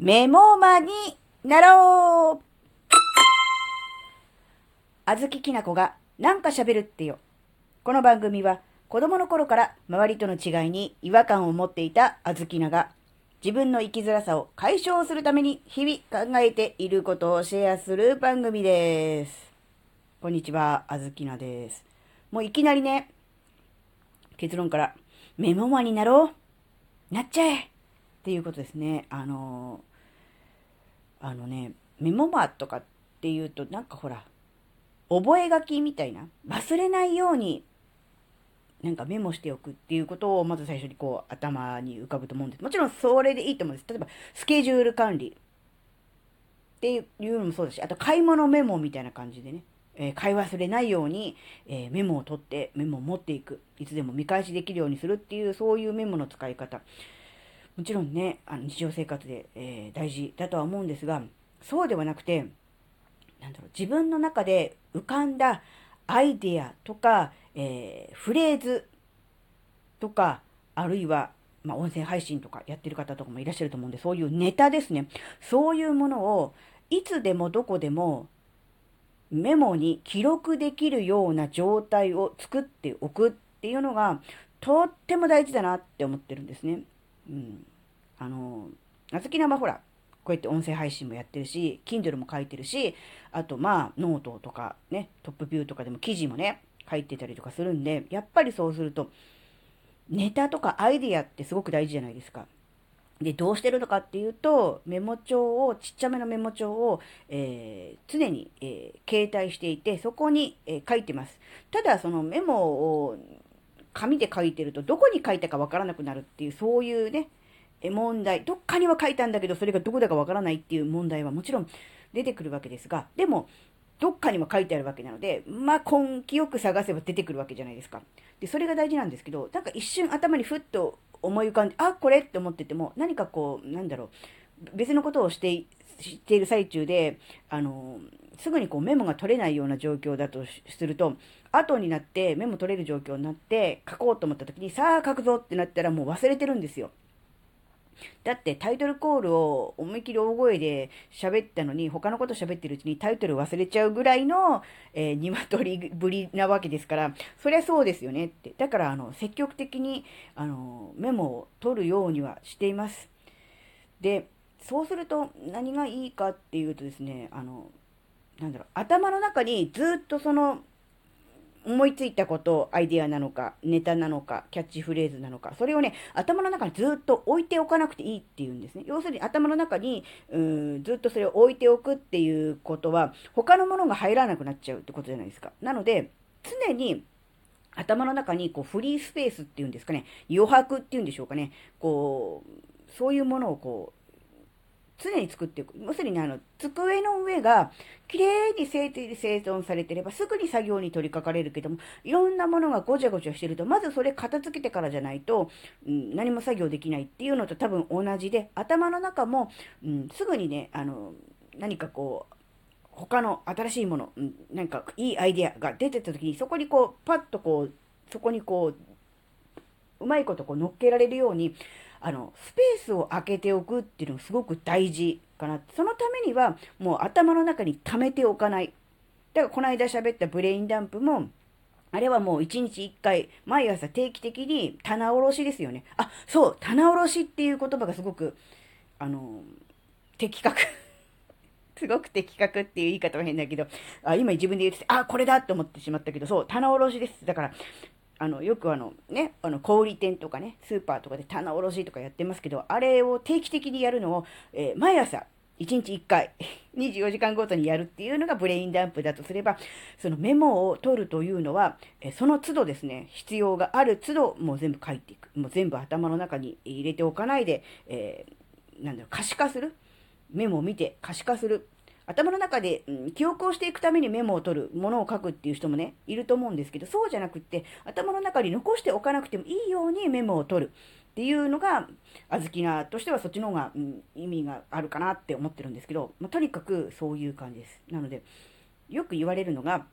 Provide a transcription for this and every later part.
メモマになろうあずききなこがなんか喋るってよ。この番組は子供の頃から周りとの違いに違和感を持っていたあずきなが自分の生きづらさを解消するために日々考えていることをシェアする番組です。こんにちは、あずきなです。もういきなりね、結論からメモマになろうなっちゃえっていうことですね。あのあのね、メモマとかっていうと、なんかほら、覚書きみたいな、忘れないように、なんかメモしておくっていうことを、まず最初にこう、頭に浮かぶと思うんです。もちろんそれでいいと思うんです。例えば、スケジュール管理っていうのもそうだし、あと買い物メモみたいな感じでね、えー、買い忘れないように、えー、メモを取ってメモを持っていく。いつでも見返しできるようにするっていう、そういうメモの使い方。もちろんね、あの日常生活で、えー、大事だとは思うんですが、そうではなくて、なんだろう、自分の中で浮かんだアイデアとか、えー、フレーズとか、あるいは、まあ、音声配信とかやってる方とかもいらっしゃると思うんで、そういうネタですね。そういうものを、いつでもどこでもメモに記録できるような状態を作っておくっていうのが、とっても大事だなって思ってるんですね。うん。あの、あずきなまほら、こうやって音声配信もやってるし、Kindle も書いてるし、あとまあ、ノートとかね、トップビューとかでも記事もね、書いてたりとかするんで、やっぱりそうすると、ネタとかアイディアってすごく大事じゃないですか。で、どうしてるのかっていうと、メモ帳を、ちっちゃめのメモ帳を、えー、常に、えー、携帯していて、そこに、えー、書いてます。ただ、そのメモを紙で書いてると、どこに書いたかわからなくなるっていう、そういうね、問題、どっかには書いたんだけど、それがどこだかわからないっていう問題はもちろん出てくるわけですが、でも、どっかにも書いてあるわけなので、まあ、根気よく探せば出てくるわけじゃないですか。で、それが大事なんですけど、なんか一瞬頭にふっと思い浮かんで、あ、これって思ってても、何かこう、なんだろう、別のことをして、している最中で、あの、すぐにこうメモが取れないような状況だとすると、後になってメモ取れる状況になって、書こうと思った時に、さあ書くぞってなったらもう忘れてるんですよ。だってタイトルコールを思いっきり大声で喋ったのに、他のこと喋ってるうちにタイトル忘れちゃうぐらいの、えー、鶏ぶりなわけですから、そりゃそうですよねって。だから、あの、積極的に、あの、メモを取るようにはしています。で、そうすると何がいいかっていうとですね、あの、なんだろう、頭の中にずっとその思いついたこと、アイデアなのか、ネタなのか、キャッチフレーズなのか、それをね、頭の中にずっと置いておかなくていいっていうんですね。要するに頭の中に、うん、ずっとそれを置いておくっていうことは、他のものが入らなくなっちゃうってことじゃないですか。なので、常に、頭の中にこうフリースペースっていうんですかね、余白っていうんでしょうかね、こう、そういうものをこう、常に作っていく。要するにあの、机の上が綺麗に整定で整頓されてればすぐに作業に取り掛かれるけども、いろんなものがごちゃごちゃしてると、まずそれ片付けてからじゃないと、うん、何も作業できないっていうのと多分同じで、頭の中も、うん、すぐにね、あの、何かこう、他の新しいもの、うん、なんかいいアイデアが出てた時に、そこにこう、パッとこう、そこにこう、うまいことこう乗っけられるように、あの、スペースを空けておくっていうのがすごく大事かな。そのためには、もう頭の中に溜めておかない。だから、この間喋ったブレインダンプも、あれはもう一日一回、毎朝定期的に棚卸しですよね。あ、そう、棚卸しっていう言葉がすごく、あの、的確。すごく的確っていう言い方は変だけど、あ今自分で言ってて、あ、これだって思ってしまったけど、そう、棚卸しです。だから、あの、よくあの、ね、あの、小売店とかね、スーパーとかで棚卸しとかやってますけど、あれを定期的にやるのを、えー、毎朝、1日1回、24時間ごとにやるっていうのがブレインダンプだとすれば、そのメモを取るというのは、えその都度ですね、必要がある都度、もう全部書いていく。もう全部頭の中に入れておかないで、えー、なんだろう、可視化する。メモを見て可視化する。頭の中で、うん、記憶をしていくためにメモを取る、ものを書くっていう人もね、いると思うんですけど、そうじゃなくって、頭の中に残しておかなくてもいいようにメモを取るっていうのが、あずきなとしてはそっちの方が、うん、意味があるかなって思ってるんですけど、まあ、とにかくそういう感じです。なので、よく言われるのが、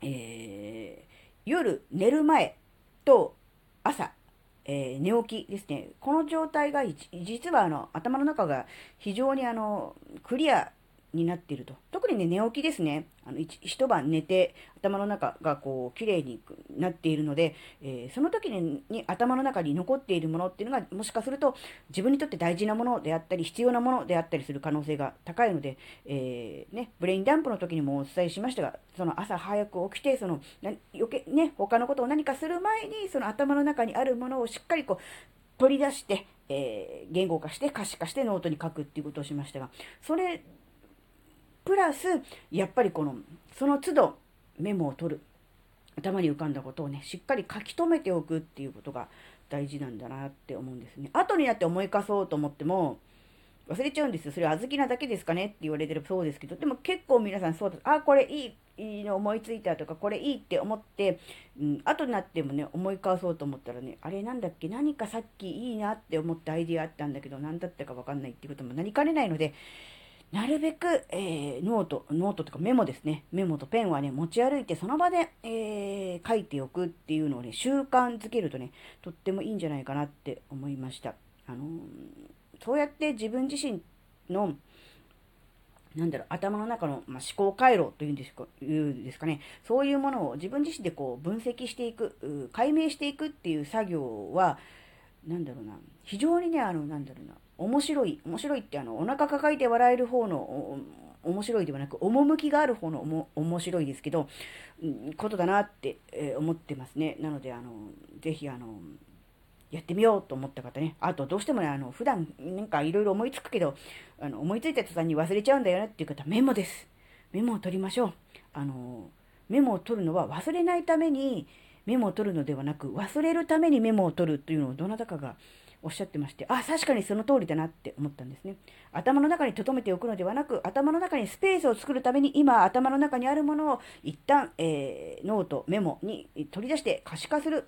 えー、夜寝る前と朝えー、寝起きですね。この状態が、実はあの、頭の中が非常にあの、クリアになっていると。特にね、寝起きですね。あの一晩寝て、頭の中がこう、綺麗になっているので、えー、その時にに頭の中に残っているものっていうのが、もしかすると自分にとって大事なものであったり、必要なものであったりする可能性が高いので、えー、ね、ブレインダンプの時にもお伝えしましたが、その朝早く起きて、その、余計、ね、他のことを何かする前に、その頭の中にあるものをしっかりこう、取り出して、えー、言語化して可視化してノートに書くっていうことをしましたが、それプラス、やっぱりこの、その都度メモを取る。頭に浮かんだことをね、しっかり書き留めておくっていうことが大事なんだなって思うんですね。後になって思い返そうと思っても、忘れちゃうんですよ。それは小豆なだけですかねって言われてるそうですけど、でも結構皆さんそうだ。あ、これいい、いいの思いついたとか、これいいって思って、うん、後になってもね、思い返そうと思ったらね、あれなんだっけ、何かさっきいいなって思ったアイディアあったんだけど、何だったかわかんないっていうこともなりかねないので、なるべく、えー、ノート、ノートとかメモですね。メモとペンはね、持ち歩いて、その場で、えー、書いておくっていうのをね、習慣づけるとね、とってもいいんじゃないかなって思いました。あのー、そうやって自分自身の、なんだろう、頭の中の、まあ、思考回路というんですかいうですかね、そういうものを自分自身でこう分析していく、解明していくっていう作業は、なんだろうな、非常にね、あの、なんだろうな、面白い、面白いってあの、お腹抱えて笑える方の、面白いではなく、趣がある方のおも面白いですけど、うんことだなって、えー、思ってますね。なので、あの、ぜひ、あの、やってみようと思った方ね。あと、どうしてもね、あの、普段、なんかいろいろ思いつくけど、あの、思いついた途端に忘れちゃうんだよねっていう方、メモです。メモを取りましょう。あの、メモを取るのは忘れないためにメモを取るのではなく、忘れるためにメモを取るというのをどなたかがおっしゃってまして、あ、確かにその通りだなって思ったんですね。頭の中に留めておくのではなく、頭の中にスペースを作るために、今頭の中にあるものを一旦、えー、ノート、メモに取り出して可視化する。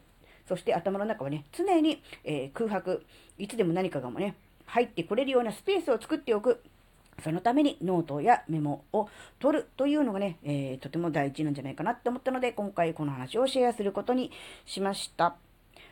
そして頭の中はね、常に、えー、空白、いつでも何かがもね、入ってこれるようなスペースを作っておく。そのためにノートやメモを取るというのがね、えー、とても大事なんじゃないかなって思ったので、今回この話をシェアすることにしました。